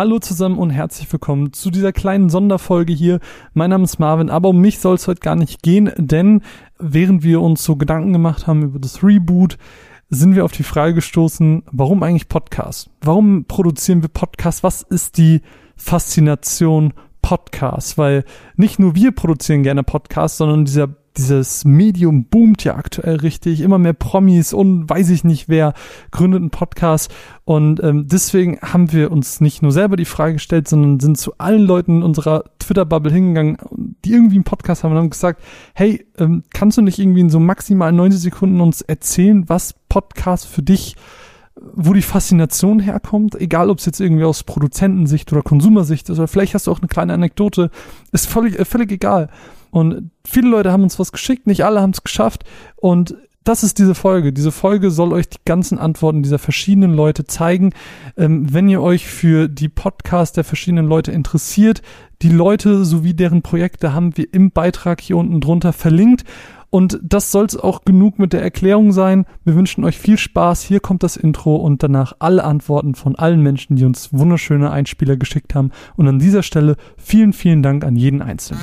Hallo zusammen und herzlich willkommen zu dieser kleinen Sonderfolge hier. Mein Name ist Marvin, aber um mich soll es heute gar nicht gehen, denn während wir uns so Gedanken gemacht haben über das Reboot, sind wir auf die Frage gestoßen, warum eigentlich Podcast? Warum produzieren wir Podcast? Was ist die Faszination Podcast? Weil nicht nur wir produzieren gerne Podcasts, sondern dieser dieses Medium boomt ja aktuell richtig. Immer mehr Promis und weiß ich nicht wer gründet einen Podcast. Und ähm, deswegen haben wir uns nicht nur selber die Frage gestellt, sondern sind zu allen Leuten in unserer Twitter-Bubble hingegangen, die irgendwie einen Podcast haben und haben gesagt, hey, ähm, kannst du nicht irgendwie in so maximal 90 Sekunden uns erzählen, was Podcast für dich wo die Faszination herkommt, egal ob es jetzt irgendwie aus Produzentensicht oder Konsumersicht ist, oder vielleicht hast du auch eine kleine Anekdote, ist völlig, äh, völlig egal. Und viele Leute haben uns was geschickt, nicht alle haben es geschafft. Und das ist diese Folge. Diese Folge soll euch die ganzen Antworten dieser verschiedenen Leute zeigen. Ähm, wenn ihr euch für die Podcasts der verschiedenen Leute interessiert, die Leute sowie deren Projekte haben wir im Beitrag hier unten drunter verlinkt. Und das soll es auch genug mit der Erklärung sein. Wir wünschen euch viel Spaß. Hier kommt das Intro und danach alle Antworten von allen Menschen, die uns wunderschöne Einspieler geschickt haben. Und an dieser Stelle vielen, vielen Dank an jeden Einzelnen.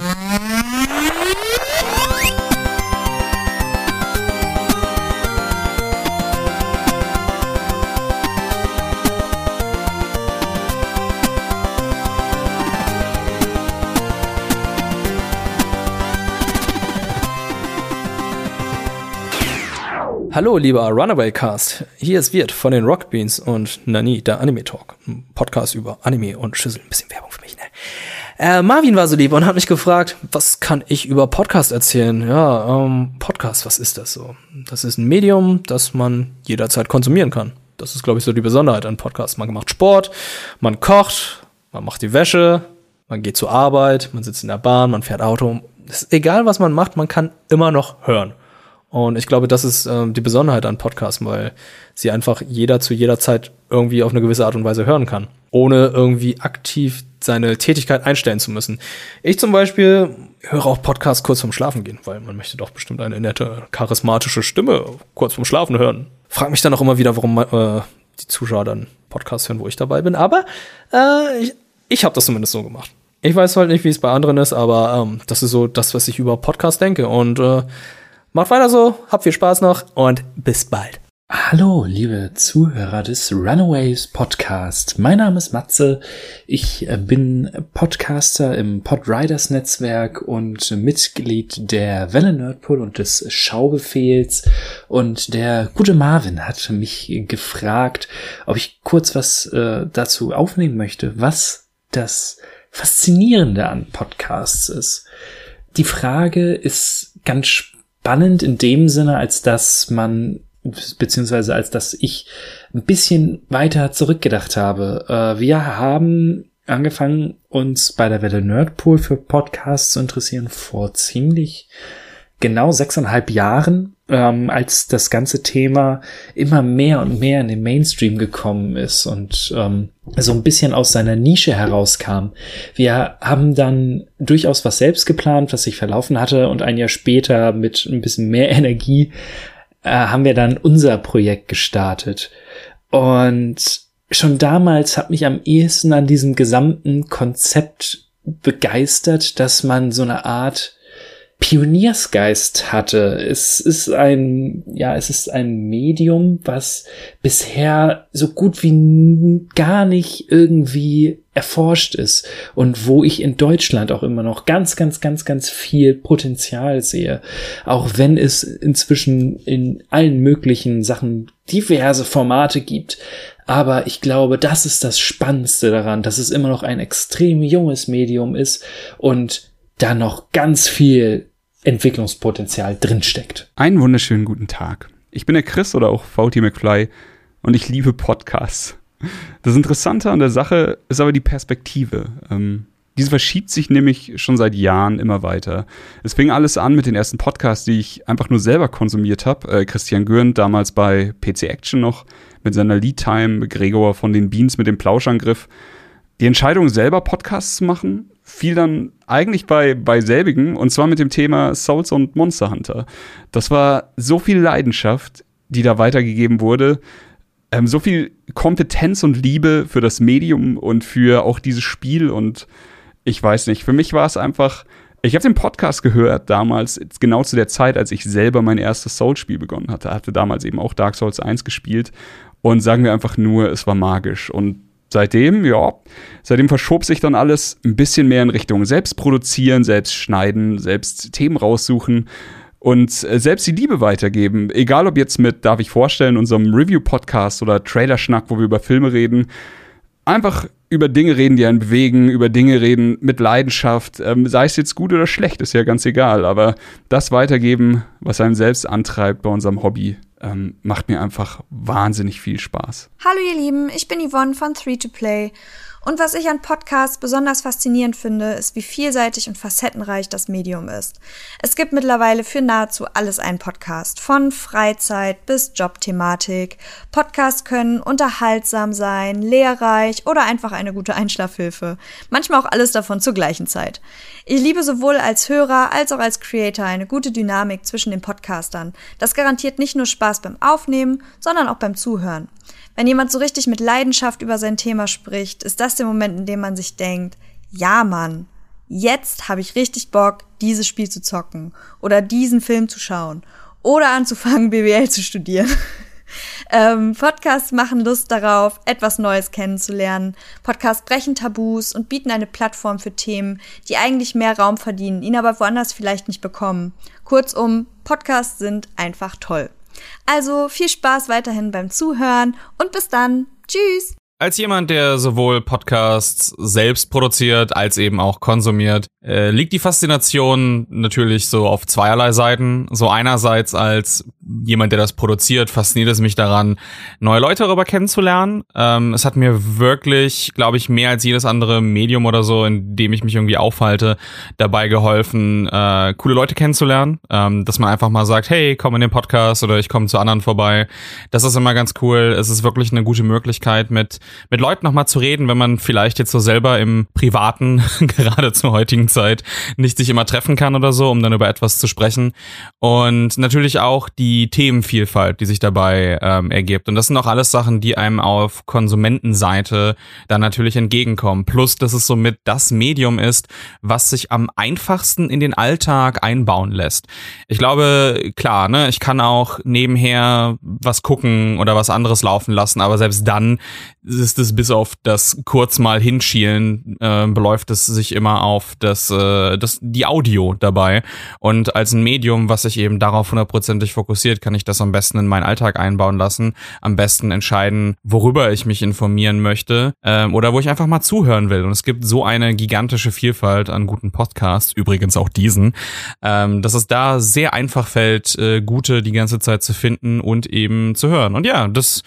Hallo, lieber Runaway Cast. Hier ist Wirt von den Rockbeans und Nani, der Anime Talk. Ein Podcast über Anime und Schüssel. Ein bisschen Werbung für mich, ne? Äh, Marvin war so lieb und hat mich gefragt, was kann ich über Podcast erzählen? Ja, ähm, Podcast, was ist das so? Das ist ein Medium, das man jederzeit konsumieren kann. Das ist, glaube ich, so die Besonderheit an Podcasts. Man macht Sport, man kocht, man macht die Wäsche, man geht zur Arbeit, man sitzt in der Bahn, man fährt Auto. ist egal, was man macht, man kann immer noch hören. Und ich glaube, das ist ähm, die Besonderheit an Podcasts, weil sie einfach jeder zu jeder Zeit irgendwie auf eine gewisse Art und Weise hören kann, ohne irgendwie aktiv seine Tätigkeit einstellen zu müssen. Ich zum Beispiel höre auch Podcasts kurz vorm Schlafen gehen, weil man möchte doch bestimmt eine nette, charismatische Stimme kurz vorm Schlafen hören. Frag mich dann auch immer wieder, warum äh, die Zuschauer dann Podcasts hören, wo ich dabei bin. Aber äh, ich, ich habe das zumindest so gemacht. Ich weiß halt nicht, wie es bei anderen ist, aber ähm, das ist so das, was ich über Podcasts denke. Und äh, Macht weiter so, habt viel Spaß noch und bis bald. Hallo, liebe Zuhörer des Runaways Podcast. Mein Name ist Matze. Ich äh, bin Podcaster im Podriders Netzwerk und Mitglied der Welle Nerdpool und des Schaubefehls. Und der gute Marvin hat mich gefragt, ob ich kurz was äh, dazu aufnehmen möchte, was das Faszinierende an Podcasts ist. Die Frage ist ganz spannend spannend in dem Sinne, als dass man beziehungsweise als dass ich ein bisschen weiter zurückgedacht habe. Äh, wir haben angefangen, uns bei der Welle Nerdpool für Podcasts zu interessieren vor ziemlich genau sechseinhalb Jahren, ähm, als das ganze Thema immer mehr und mehr in den Mainstream gekommen ist und ähm, so ein bisschen aus seiner Nische herauskam. Wir haben dann durchaus was selbst geplant, was sich verlaufen hatte und ein Jahr später mit ein bisschen mehr Energie äh, haben wir dann unser Projekt gestartet. Und schon damals hat mich am ehesten an diesem gesamten Konzept begeistert, dass man so eine Art Pioniersgeist hatte. Es ist ein, ja, es ist ein Medium, was bisher so gut wie gar nicht irgendwie erforscht ist und wo ich in Deutschland auch immer noch ganz, ganz, ganz, ganz viel Potenzial sehe. Auch wenn es inzwischen in allen möglichen Sachen diverse Formate gibt. Aber ich glaube, das ist das Spannendste daran, dass es immer noch ein extrem junges Medium ist und da noch ganz viel Entwicklungspotenzial drinsteckt. Einen wunderschönen guten Tag. Ich bin der Chris oder auch VT McFly und ich liebe Podcasts. Das Interessante an der Sache ist aber die Perspektive. Ähm, diese verschiebt sich nämlich schon seit Jahren immer weiter. Es fing alles an mit den ersten Podcasts, die ich einfach nur selber konsumiert habe. Äh, Christian Gürn damals bei PC Action noch mit seiner Lead Time, Gregor von den Beans mit dem Plauschangriff. Die Entscheidung, selber Podcasts zu machen, fiel dann eigentlich bei, bei selbigen und zwar mit dem Thema Souls und Monster Hunter. Das war so viel Leidenschaft, die da weitergegeben wurde. ähm, so viel Kompetenz und Liebe für das Medium und für auch dieses Spiel und ich weiß nicht, für mich war es einfach, ich habe den Podcast gehört damals, genau zu der Zeit, als ich selber mein erstes Souls-Spiel begonnen hatte. Hatte damals eben auch Dark Souls 1 gespielt und sagen wir einfach nur, es war magisch. Und seitdem, ja, seitdem verschob sich dann alles ein bisschen mehr in Richtung selbst produzieren, selbst schneiden, selbst Themen raussuchen und äh, selbst die Liebe weitergeben. Egal ob jetzt mit, darf ich vorstellen, unserem Review-Podcast oder Trailer-Schnack, wo wir über Filme reden. Einfach über Dinge reden, die einen bewegen, über Dinge reden mit Leidenschaft. Ähm, sei es jetzt gut oder schlecht, ist ja ganz egal. Aber das weitergeben, was einen selbst antreibt bei unserem Hobby, ähm, macht mir einfach wahnsinnig viel Spaß. Hallo ihr Lieben, ich bin Yvonne von 3to Play und was ich an Podcasts besonders faszinierend finde, ist, wie vielseitig und facettenreich das Medium ist. Es gibt mittlerweile für nahezu alles einen Podcast, von Freizeit bis Jobthematik. Podcasts können unterhaltsam sein, lehrreich oder einfach eine gute Einschlafhilfe. Manchmal auch alles davon zur gleichen Zeit. Ich liebe sowohl als Hörer als auch als Creator eine gute Dynamik zwischen den Podcastern. Das garantiert nicht nur Spaß beim Aufnehmen, sondern auch beim Zuhören. Wenn jemand so richtig mit Leidenschaft über sein Thema spricht, ist das der Moment, in dem man sich denkt, ja Mann, jetzt habe ich richtig Bock, dieses Spiel zu zocken oder diesen Film zu schauen oder anzufangen, BWL zu studieren. ähm, Podcasts machen Lust darauf, etwas Neues kennenzulernen. Podcasts brechen Tabus und bieten eine Plattform für Themen, die eigentlich mehr Raum verdienen, ihn aber woanders vielleicht nicht bekommen. Kurzum, Podcasts sind einfach toll. Also viel Spaß weiterhin beim Zuhören und bis dann. Tschüss. Als jemand, der sowohl Podcasts selbst produziert als eben auch konsumiert, äh, liegt die Faszination natürlich so auf zweierlei Seiten. So einerseits als jemand, der das produziert, fasziniert es mich daran, neue Leute darüber kennenzulernen. Ähm, es hat mir wirklich, glaube ich, mehr als jedes andere Medium oder so, in dem ich mich irgendwie aufhalte, dabei geholfen, äh, coole Leute kennenzulernen. Ähm, dass man einfach mal sagt, hey, komm in den Podcast oder ich komme zu anderen vorbei. Das ist immer ganz cool. Es ist wirklich eine gute Möglichkeit, mit, mit Leuten nochmal zu reden, wenn man vielleicht jetzt so selber im Privaten, gerade zur heutigen Zeit nicht sich immer treffen kann oder so, um dann über etwas zu sprechen. Und natürlich auch die Themenvielfalt, die sich dabei ähm, ergibt. Und das sind auch alles Sachen, die einem auf Konsumentenseite dann natürlich entgegenkommen. Plus, dass es somit das Medium ist, was sich am einfachsten in den Alltag einbauen lässt. Ich glaube, klar, ne, ich kann auch nebenher was gucken oder was anderes laufen lassen, aber selbst dann ist es bis auf das kurz mal hinschielen, äh, beläuft es sich immer auf das äh, das, die Audio dabei. Und als ein Medium, was sich eben darauf hundertprozentig fokussiert, kann ich das am besten in meinen Alltag einbauen lassen. Am besten entscheiden, worüber ich mich informieren möchte ähm, oder wo ich einfach mal zuhören will. Und es gibt so eine gigantische Vielfalt an guten Podcasts, übrigens auch diesen, ähm, dass es da sehr einfach fällt, äh, gute die ganze Zeit zu finden und eben zu hören. Und ja, das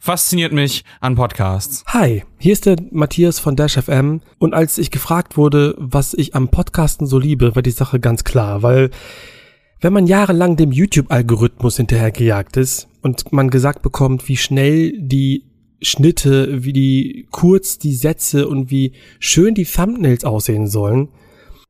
fasziniert mich an Podcasts. Hi, hier ist der Matthias von Dash FM und als ich gefragt wurde, was ich am Podcasten so liebe, war die Sache ganz klar, weil wenn man jahrelang dem YouTube-Algorithmus hinterhergejagt ist und man gesagt bekommt, wie schnell die Schnitte, wie die kurz die Sätze und wie schön die Thumbnails aussehen sollen,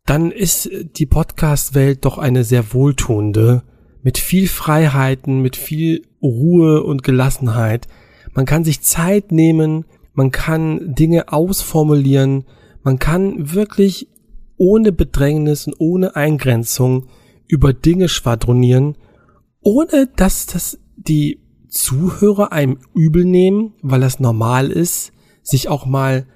dann ist die Podcast-Welt doch eine sehr wohltuende, mit viel Freiheiten, mit viel Ruhe und Gelassenheit. Man kann sich Zeit nehmen, man kann Dinge ausformulieren, man kann wirklich ohne Bedrängnis und ohne Eingrenzung über Dinge schwadronieren, ohne dass das die Zuhörer einem übel nehmen, weil das normal ist, sich auch mal,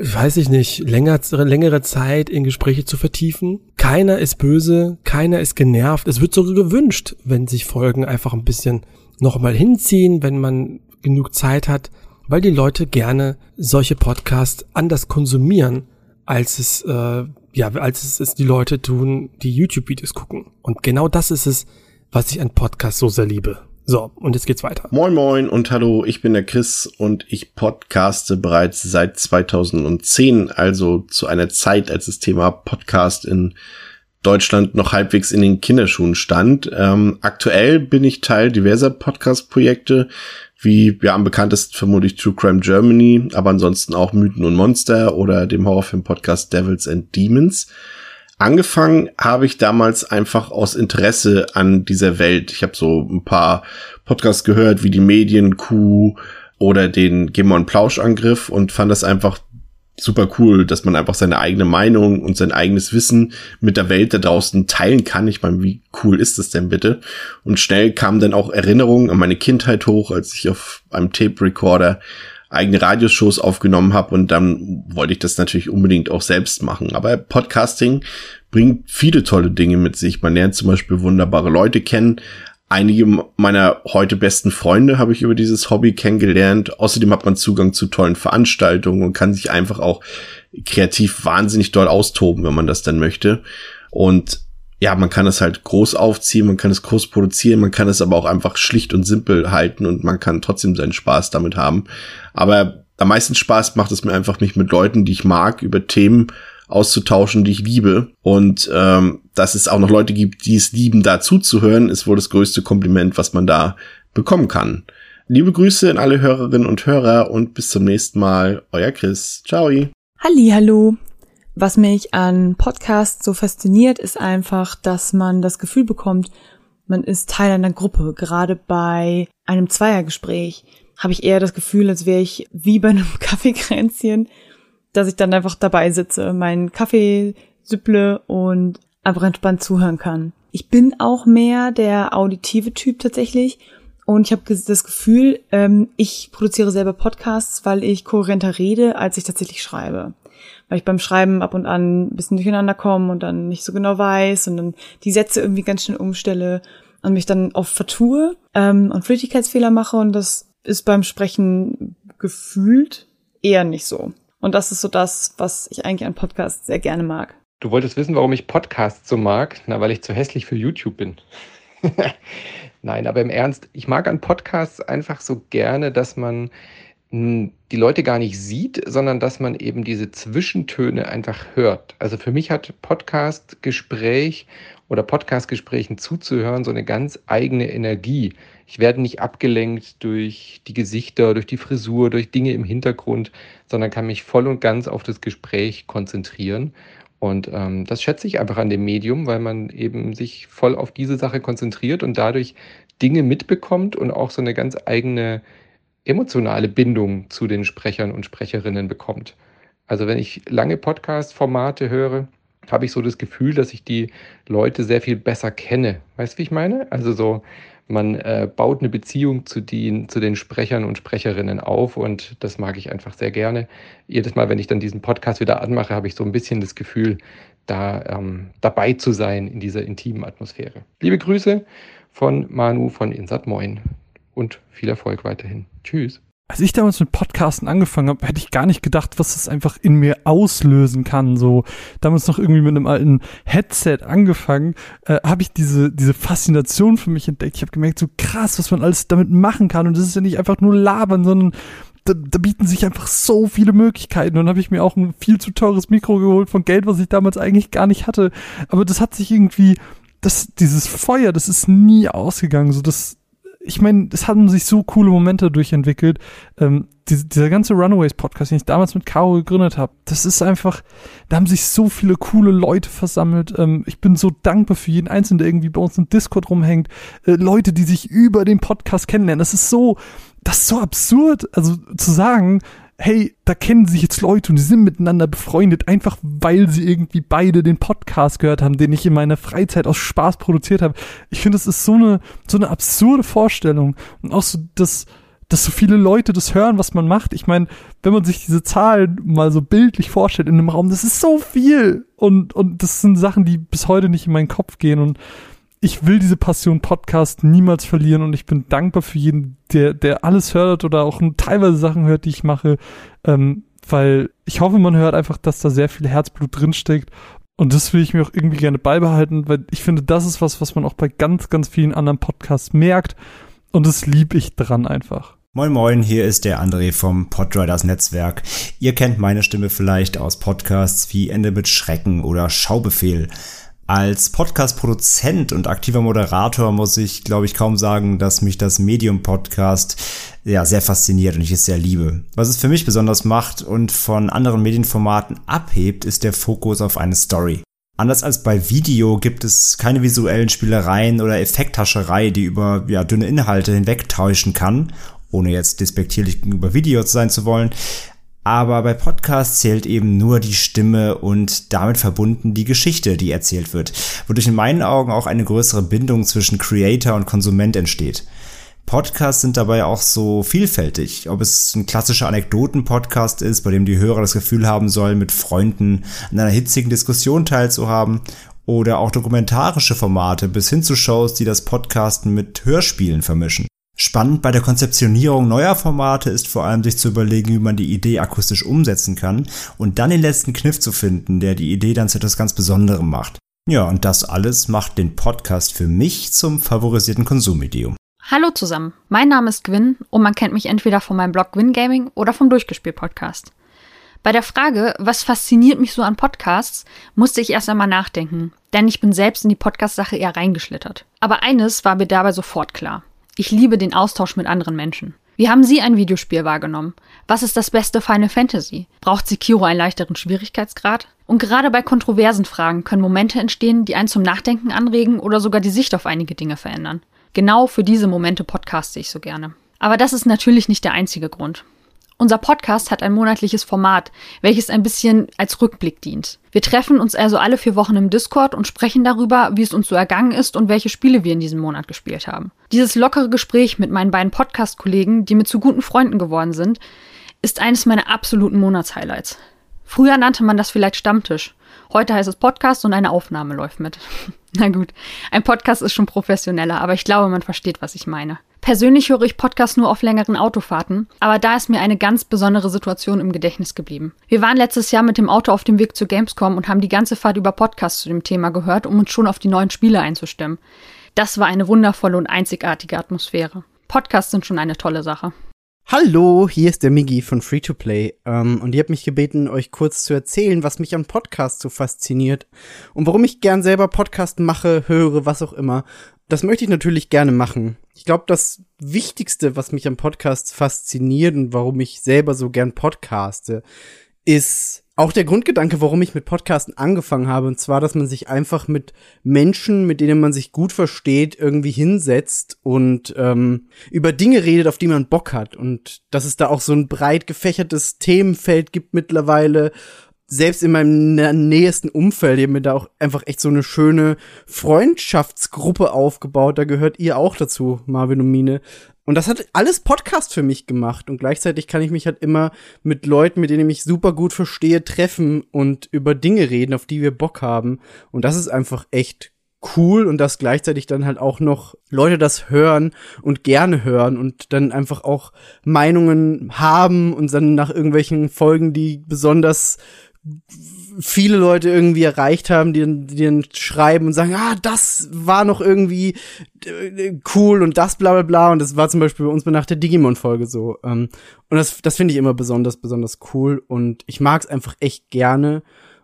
weiß ich nicht, länger, längere Zeit in Gespräche zu vertiefen. Keiner ist böse, keiner ist genervt. Es wird sogar gewünscht, wenn sich Folgen einfach ein bisschen nochmal hinziehen, wenn man genug Zeit hat, weil die Leute gerne solche Podcasts anders konsumieren, als es äh, ja, als es, es die Leute tun, die YouTube-Videos gucken. Und genau das ist es, was ich an Podcasts so sehr liebe. So, und jetzt geht's weiter. Moin moin und hallo, ich bin der Chris und ich podcaste bereits seit 2010, also zu einer Zeit, als das Thema Podcast in Deutschland noch halbwegs in den Kinderschuhen stand. Ähm, aktuell bin ich Teil diverser Podcast-Projekte, wie ja am bekanntesten vermutlich True Crime Germany, aber ansonsten auch Mythen und Monster oder dem Horrorfilm-Podcast Devils and Demons. Angefangen habe ich damals einfach aus Interesse an dieser Welt. Ich habe so ein paar Podcasts gehört, wie die Medienkuh oder den Gemon Plauschangriff und fand das einfach super cool, dass man einfach seine eigene Meinung und sein eigenes Wissen mit der Welt da draußen teilen kann. Ich meine, wie cool ist das denn bitte? Und schnell kamen dann auch Erinnerungen an meine Kindheit hoch, als ich auf einem Tape Recorder eigene Radioshows aufgenommen habe und dann wollte ich das natürlich unbedingt auch selbst machen. Aber Podcasting bringt viele tolle Dinge mit sich. Man lernt zum Beispiel wunderbare Leute kennen, Einige meiner heute besten Freunde habe ich über dieses Hobby kennengelernt. Außerdem hat man Zugang zu tollen Veranstaltungen und kann sich einfach auch kreativ wahnsinnig doll austoben, wenn man das dann möchte. Und ja, man kann es halt groß aufziehen, man kann es groß produzieren, man kann es aber auch einfach schlicht und simpel halten und man kann trotzdem seinen Spaß damit haben. Aber am meisten Spaß macht es mir einfach, mich mit Leuten, die ich mag, über Themen auszutauschen, die ich liebe. Und ähm, dass es auch noch Leute gibt, die es lieben, da zuzuhören, ist wohl das größte Kompliment, was man da bekommen kann. Liebe Grüße an alle Hörerinnen und Hörer und bis zum nächsten Mal. Euer Chris. Ciao. Halli, hallo. Was mich an Podcasts so fasziniert, ist einfach, dass man das Gefühl bekommt, man ist Teil einer Gruppe. Gerade bei einem Zweiergespräch habe ich eher das Gefühl, als wäre ich wie bei einem Kaffeekränzchen dass ich dann einfach dabei sitze, meinen Kaffee süpple und einfach entspannt zuhören kann. Ich bin auch mehr der auditive Typ tatsächlich und ich habe das Gefühl, ähm, ich produziere selber Podcasts, weil ich kohärenter rede, als ich tatsächlich schreibe. Weil ich beim Schreiben ab und an ein bisschen durcheinander komme und dann nicht so genau weiß und dann die Sätze irgendwie ganz schnell umstelle und mich dann oft vertue ähm, und Flüchtigkeitsfehler mache und das ist beim Sprechen gefühlt eher nicht so. Und das ist so das, was ich eigentlich an Podcasts sehr gerne mag. Du wolltest wissen, warum ich Podcasts so mag? Na, weil ich zu hässlich für YouTube bin. Nein, aber im Ernst, ich mag an Podcasts einfach so gerne, dass man hm, die Leute gar nicht sieht, sondern dass man eben diese Zwischentöne einfach hört. Also für mich hat Podcast-Gespräch oder Podcast-Gesprächen zuzuhören so eine ganz eigene Energie. Ich werde nicht abgelenkt durch die Gesichter, durch die Frisur, durch Dinge im Hintergrund, sondern kann mich voll und ganz auf das Gespräch konzentrieren. Und ähm, das schätze ich einfach an dem Medium, weil man eben sich voll auf diese Sache konzentriert und dadurch Dinge mitbekommt und auch so eine ganz eigene emotionale Bindung zu den Sprechern und Sprecherinnen bekommt. Also wenn ich lange Podcast-Formate höre, habe ich so das Gefühl, dass ich die Leute sehr viel besser kenne. Weißt du, wie ich meine? Also so, man äh, baut eine Beziehung zu den, zu den Sprechern und Sprecherinnen auf und das mag ich einfach sehr gerne. Jedes Mal, wenn ich dann diesen Podcast wieder anmache, habe ich so ein bisschen das Gefühl, da ähm, dabei zu sein in dieser intimen Atmosphäre. Liebe Grüße von Manu von Insat Moin und viel Erfolg weiterhin. Tschüss. Als ich damals mit Podcasten angefangen habe, hätte ich gar nicht gedacht, was das einfach in mir auslösen kann. So damals noch irgendwie mit einem alten Headset angefangen, äh, habe ich diese diese Faszination für mich entdeckt. Ich habe gemerkt, so krass, was man alles damit machen kann. Und das ist ja nicht einfach nur labern, sondern da, da bieten sich einfach so viele Möglichkeiten. Und dann habe ich mir auch ein viel zu teures Mikro geholt von Geld, was ich damals eigentlich gar nicht hatte. Aber das hat sich irgendwie das, dieses Feuer, das ist nie ausgegangen. So, das, ich meine, es haben sich so coole Momente durchentwickelt. Ähm, die, dieser ganze Runaways-Podcast, den ich damals mit Caro gegründet habe, das ist einfach, da haben sich so viele coole Leute versammelt. Ähm, ich bin so dankbar für jeden Einzelnen, der irgendwie bei uns im Discord rumhängt. Äh, Leute, die sich über den Podcast kennenlernen. Das ist so, das ist so absurd, also zu sagen, hey, da kennen sich jetzt Leute und die sind miteinander befreundet, einfach weil sie irgendwie beide den Podcast gehört haben, den ich in meiner Freizeit aus Spaß produziert habe. Ich finde, das ist so eine, so eine absurde Vorstellung. Und auch so, dass, dass so viele Leute das hören, was man macht. Ich meine, wenn man sich diese Zahlen mal so bildlich vorstellt in einem Raum, das ist so viel. Und, und das sind Sachen, die bis heute nicht in meinen Kopf gehen. Und ich will diese Passion Podcast niemals verlieren und ich bin dankbar für jeden, der, der alles hört oder auch teilweise Sachen hört, die ich mache, ähm, weil ich hoffe, man hört einfach, dass da sehr viel Herzblut drinsteckt und das will ich mir auch irgendwie gerne beibehalten, weil ich finde, das ist was, was man auch bei ganz, ganz vielen anderen Podcasts merkt und das lieb ich dran einfach. Moin Moin, hier ist der André vom Podriders Netzwerk. Ihr kennt meine Stimme vielleicht aus Podcasts wie Ende mit Schrecken oder Schaubefehl. Als Podcast-Produzent und aktiver Moderator muss ich, glaube ich, kaum sagen, dass mich das Medium-Podcast ja sehr fasziniert und ich es sehr liebe. Was es für mich besonders macht und von anderen Medienformaten abhebt, ist der Fokus auf eine Story. Anders als bei Video gibt es keine visuellen Spielereien oder Effekthascherei, die über ja, dünne Inhalte hinwegtäuschen kann ohne jetzt despektierlich gegenüber Videos sein zu wollen. Aber bei Podcasts zählt eben nur die Stimme und damit verbunden die Geschichte, die erzählt wird, wodurch in meinen Augen auch eine größere Bindung zwischen Creator und Konsument entsteht. Podcasts sind dabei auch so vielfältig. Ob es ein klassischer Anekdoten-Podcast ist, bei dem die Hörer das Gefühl haben sollen, mit Freunden an einer hitzigen Diskussion teilzuhaben, oder auch dokumentarische Formate bis hin zu Shows, die das Podcasten mit Hörspielen vermischen. Spannend bei der Konzeptionierung neuer Formate ist vor allem sich zu überlegen, wie man die Idee akustisch umsetzen kann und dann den letzten Kniff zu finden, der die Idee dann zu etwas ganz Besonderem macht. Ja, und das alles macht den Podcast für mich zum favorisierten Konsummedium. Hallo zusammen, mein Name ist Gwyn und man kennt mich entweder von meinem Blog Gwyn Gaming oder vom Durchgespielt Podcast. Bei der Frage, was fasziniert mich so an Podcasts, musste ich erst einmal nachdenken, denn ich bin selbst in die Podcast-Sache eher reingeschlittert. Aber eines war mir dabei sofort klar. Ich liebe den Austausch mit anderen Menschen. Wie haben Sie ein Videospiel wahrgenommen? Was ist das beste Final Fantasy? Braucht Sekiro einen leichteren Schwierigkeitsgrad? Und gerade bei kontroversen Fragen können Momente entstehen, die einen zum Nachdenken anregen oder sogar die Sicht auf einige Dinge verändern. Genau für diese Momente podcaste ich so gerne. Aber das ist natürlich nicht der einzige Grund. Unser Podcast hat ein monatliches Format, welches ein bisschen als Rückblick dient. Wir treffen uns also alle vier Wochen im Discord und sprechen darüber, wie es uns so ergangen ist und welche Spiele wir in diesem Monat gespielt haben. Dieses lockere Gespräch mit meinen beiden Podcast-Kollegen, die mir zu guten Freunden geworden sind, ist eines meiner absoluten Monatshighlights. Früher nannte man das vielleicht Stammtisch. Heute heißt es Podcast und eine Aufnahme läuft mit. Na gut, ein Podcast ist schon professioneller, aber ich glaube, man versteht, was ich meine. Persönlich höre ich Podcasts nur auf längeren Autofahrten, aber da ist mir eine ganz besondere Situation im Gedächtnis geblieben. Wir waren letztes Jahr mit dem Auto auf dem Weg zu Gamescom und haben die ganze Fahrt über Podcasts zu dem Thema gehört, um uns schon auf die neuen Spiele einzustimmen. Das war eine wundervolle und einzigartige Atmosphäre. Podcasts sind schon eine tolle Sache. Hallo, hier ist der Migi von Free to Play ähm, und ihr habt mich gebeten, euch kurz zu erzählen, was mich an Podcasts so fasziniert und warum ich gern selber Podcast mache, höre, was auch immer. Das möchte ich natürlich gerne machen. Ich glaube, das Wichtigste, was mich am Podcast fasziniert und warum ich selber so gern podcaste, ist auch der Grundgedanke, warum ich mit Podcasten angefangen habe. Und zwar, dass man sich einfach mit Menschen, mit denen man sich gut versteht, irgendwie hinsetzt und ähm, über Dinge redet, auf die man Bock hat. Und dass es da auch so ein breit gefächertes Themenfeld gibt mittlerweile selbst in meinem nähesten Umfeld, ihr mir da auch einfach echt so eine schöne Freundschaftsgruppe aufgebaut. Da gehört ihr auch dazu, Marvin und Mine. Und das hat alles Podcast für mich gemacht. Und gleichzeitig kann ich mich halt immer mit Leuten, mit denen ich mich super gut verstehe, treffen und über Dinge reden, auf die wir Bock haben. Und das ist einfach echt cool und dass gleichzeitig dann halt auch noch Leute das hören und gerne hören und dann einfach auch Meinungen haben und dann nach irgendwelchen Folgen, die besonders viele Leute irgendwie erreicht haben, die, die dann schreiben und sagen, ah, das war noch irgendwie äh, cool und das bla bla bla. Und das war zum Beispiel bei uns nach der Digimon-Folge so. Ähm, und das, das finde ich immer besonders, besonders cool. Und ich mag es einfach echt gerne.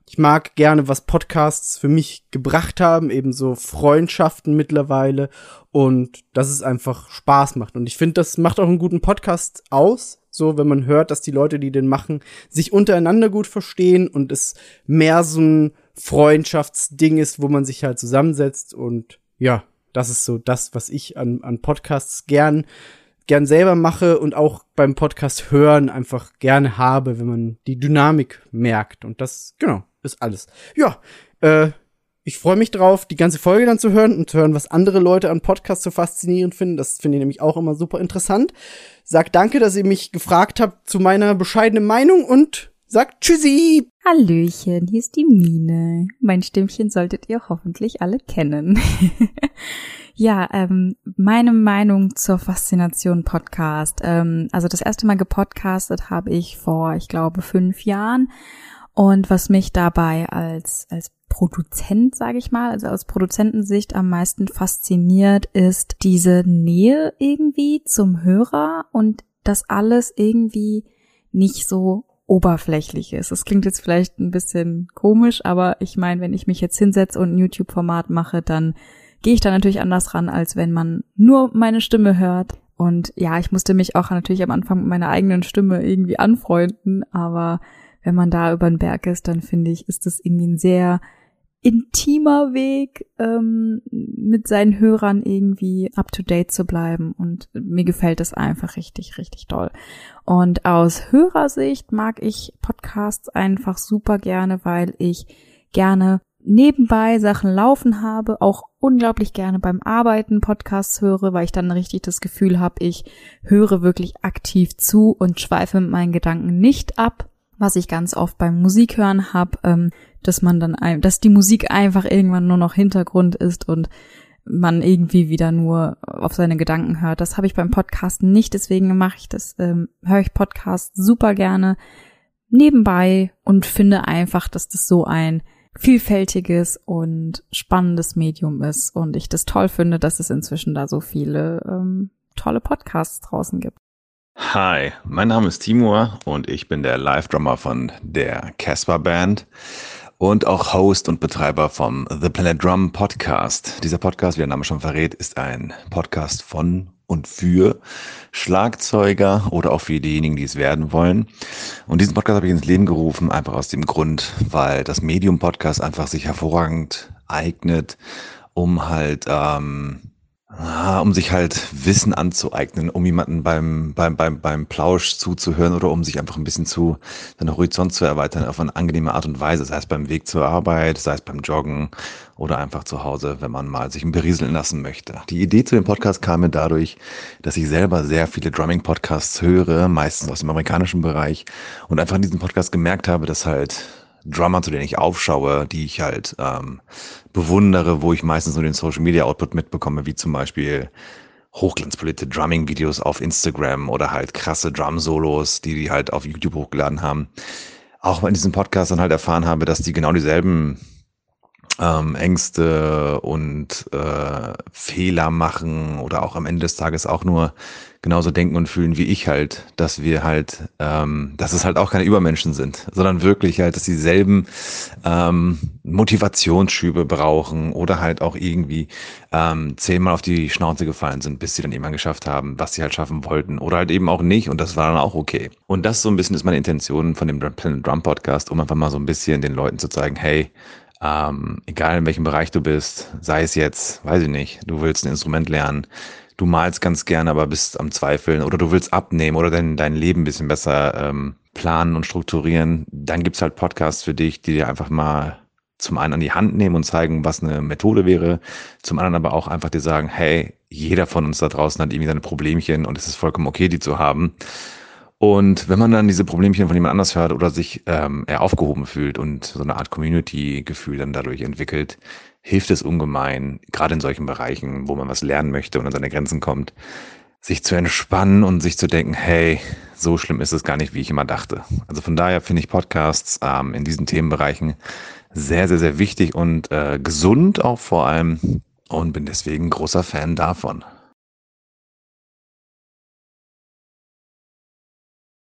Ich mag gerne, was Podcasts für mich gebracht haben, eben so Freundschaften mittlerweile und dass es einfach Spaß macht. Und ich finde, das macht auch einen guten Podcast aus, so wenn man hört, dass die Leute, die den machen, sich untereinander gut verstehen und es mehr so ein Freundschaftsding ist, wo man sich halt zusammensetzt und ja, das ist so das, was ich an, an Podcasts gern gern selber mache und auch beim Podcast hören einfach gerne habe, wenn man die Dynamik merkt und das genau ist alles. Ja, äh, ich freue mich drauf, die ganze Folge dann zu hören und zu hören, was andere Leute an Podcasts so faszinierend finden. Das finde ich nämlich auch immer super interessant. Sag danke, dass ihr mich gefragt habt zu meiner bescheidenen Meinung und sagt Tschüssi! Hallöchen, hier ist die Mine. Mein Stimmchen solltet ihr hoffentlich alle kennen. ja, ähm, meine Meinung zur Faszination Podcast. Ähm, also das erste Mal gepodcastet habe ich vor, ich glaube, fünf Jahren. Und was mich dabei als, als Produzent, sage ich mal, also aus Produzentensicht am meisten fasziniert, ist diese Nähe irgendwie zum Hörer und das alles irgendwie nicht so oberflächlich ist. Das klingt jetzt vielleicht ein bisschen komisch, aber ich meine, wenn ich mich jetzt hinsetze und ein YouTube-Format mache, dann gehe ich da natürlich anders ran, als wenn man nur meine Stimme hört. Und ja, ich musste mich auch natürlich am Anfang mit meiner eigenen Stimme irgendwie anfreunden, aber wenn man da über den Berg ist, dann finde ich, ist das irgendwie ein sehr intimer Weg, ähm, mit seinen Hörern irgendwie up to date zu bleiben. Und mir gefällt es einfach richtig, richtig toll. Und aus Hörersicht mag ich Podcasts einfach super gerne, weil ich gerne nebenbei Sachen laufen habe, auch unglaublich gerne beim Arbeiten Podcasts höre, weil ich dann richtig das Gefühl habe, ich höre wirklich aktiv zu und schweife mit meinen Gedanken nicht ab, was ich ganz oft beim Musikhören habe, ähm, dass man dann, dass die Musik einfach irgendwann nur noch Hintergrund ist und man irgendwie wieder nur auf seine Gedanken hört. Das habe ich beim Podcasten nicht, deswegen mache ich das, ähm, höre ich Podcasts super gerne nebenbei und finde einfach, dass das so ein vielfältiges und spannendes Medium ist und ich das toll finde, dass es inzwischen da so viele ähm, tolle Podcasts draußen gibt. Hi, mein Name ist Timur und ich bin der Live-Drummer von der Casper Band und auch Host und Betreiber vom The Planet Drum Podcast. Dieser Podcast, wie der Name schon verrät, ist ein Podcast von und für Schlagzeuger oder auch für diejenigen, die es werden wollen. Und diesen Podcast habe ich ins Leben gerufen, einfach aus dem Grund, weil das Medium Podcast einfach sich hervorragend eignet, um halt ähm, Ah, um sich halt Wissen anzueignen, um jemanden beim, beim, beim, beim Plausch zuzuhören oder um sich einfach ein bisschen zu, seinen Horizont zu erweitern auf eine angenehme Art und Weise, sei es beim Weg zur Arbeit, sei es beim Joggen oder einfach zu Hause, wenn man mal sich berieseln lassen möchte. Die Idee zu dem Podcast kam mir dadurch, dass ich selber sehr viele Drumming-Podcasts höre, meistens aus dem amerikanischen Bereich und einfach in diesem Podcast gemerkt habe, dass halt Drummer, zu denen ich aufschaue, die ich halt ähm, bewundere, wo ich meistens nur den Social Media Output mitbekomme, wie zum Beispiel hochglanzpolierte Drumming-Videos auf Instagram oder halt krasse Drum-Solos, die die halt auf YouTube hochgeladen haben. Auch in diesem Podcast dann halt erfahren habe, dass die genau dieselben ähm, Ängste und äh, Fehler machen oder auch am Ende des Tages auch nur genauso denken und fühlen wie ich halt, dass wir halt, ähm, dass es halt auch keine Übermenschen sind, sondern wirklich halt, dass dieselben ähm, Motivationsschübe brauchen oder halt auch irgendwie ähm, zehnmal auf die Schnauze gefallen sind, bis sie dann irgendwann geschafft haben, was sie halt schaffen wollten oder halt eben auch nicht und das war dann auch okay. Und das so ein bisschen ist meine Intention von dem Drum Podcast, um einfach mal so ein bisschen den Leuten zu zeigen, hey, ähm, egal in welchem Bereich du bist, sei es jetzt, weiß ich nicht, du willst ein Instrument lernen, du malst ganz gerne, aber bist am Zweifeln oder du willst abnehmen oder dein, dein Leben ein bisschen besser ähm, planen und strukturieren, dann gibt's halt Podcasts für dich, die dir einfach mal zum einen an die Hand nehmen und zeigen, was eine Methode wäre, zum anderen aber auch einfach dir sagen, hey, jeder von uns da draußen hat irgendwie seine Problemchen und es ist vollkommen okay, die zu haben. Und wenn man dann diese Problemchen von jemand anders hört oder sich ähm, eher aufgehoben fühlt und so eine Art Community-Gefühl dann dadurch entwickelt, hilft es ungemein, gerade in solchen Bereichen, wo man was lernen möchte und an seine Grenzen kommt, sich zu entspannen und sich zu denken, hey, so schlimm ist es gar nicht, wie ich immer dachte. Also von daher finde ich Podcasts ähm, in diesen Themenbereichen sehr, sehr, sehr wichtig und äh, gesund auch vor allem und bin deswegen großer Fan davon.